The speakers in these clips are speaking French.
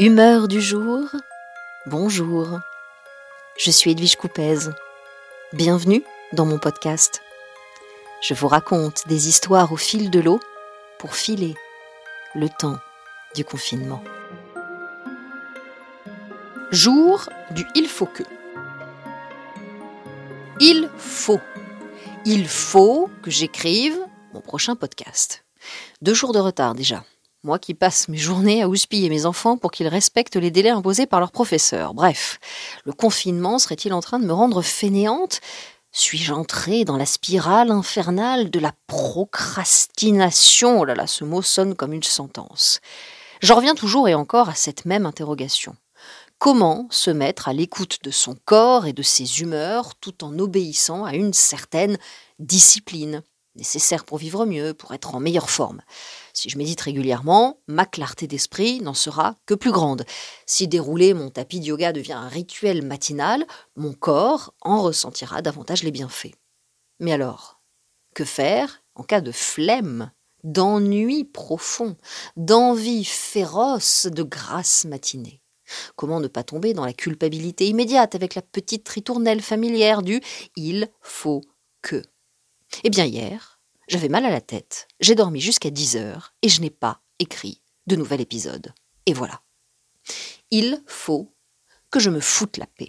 Humeur du jour, bonjour. Je suis Edwige Coupez. Bienvenue dans mon podcast. Je vous raconte des histoires au fil de l'eau pour filer le temps du confinement. Jour du il faut que. Il faut. Il faut que j'écrive mon prochain podcast. Deux jours de retard déjà. Moi qui passe mes journées à houspiller mes enfants pour qu'ils respectent les délais imposés par leurs professeurs. Bref, le confinement serait-il en train de me rendre fainéante? Suis-je entrée dans la spirale infernale de la procrastination? Oh là là, ce mot sonne comme une sentence. J'en reviens toujours et encore à cette même interrogation. Comment se mettre à l'écoute de son corps et de ses humeurs tout en obéissant à une certaine discipline? Nécessaire pour vivre mieux, pour être en meilleure forme. Si je médite régulièrement, ma clarté d'esprit n'en sera que plus grande. Si dérouler mon tapis de yoga devient un rituel matinal, mon corps en ressentira davantage les bienfaits. Mais alors, que faire en cas de flemme, d'ennui profond, d'envie féroce de grasse matinée? Comment ne pas tomber dans la culpabilité immédiate avec la petite ritournelle familière du il faut que Eh bien hier, j'avais mal à la tête, j'ai dormi jusqu'à 10 heures et je n'ai pas écrit de nouvel épisode. Et voilà. Il faut que je me foute la paix.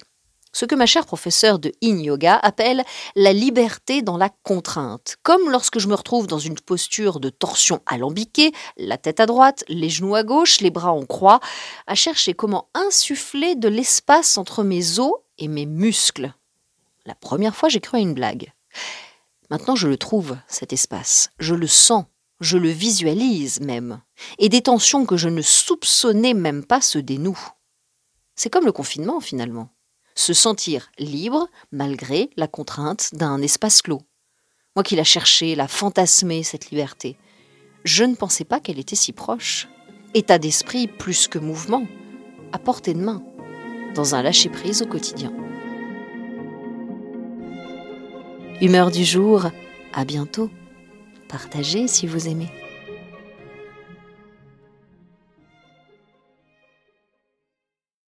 Ce que ma chère professeure de Yin Yoga appelle la liberté dans la contrainte. Comme lorsque je me retrouve dans une posture de torsion alambiquée, la tête à droite, les genoux à gauche, les bras en croix, à chercher comment insuffler de l'espace entre mes os et mes muscles. La première fois, j'ai cru à une blague. Maintenant, je le trouve, cet espace. Je le sens, je le visualise même. Et des tensions que je ne soupçonnais même pas se dénouent. C'est comme le confinement, finalement. Se sentir libre malgré la contrainte d'un espace clos. Moi qui l'a cherché, la fantasmé, cette liberté. Je ne pensais pas qu'elle était si proche. État d'esprit plus que mouvement, à portée de main, dans un lâcher-prise au quotidien. Humeur du jour, à bientôt. Partagez si vous aimez.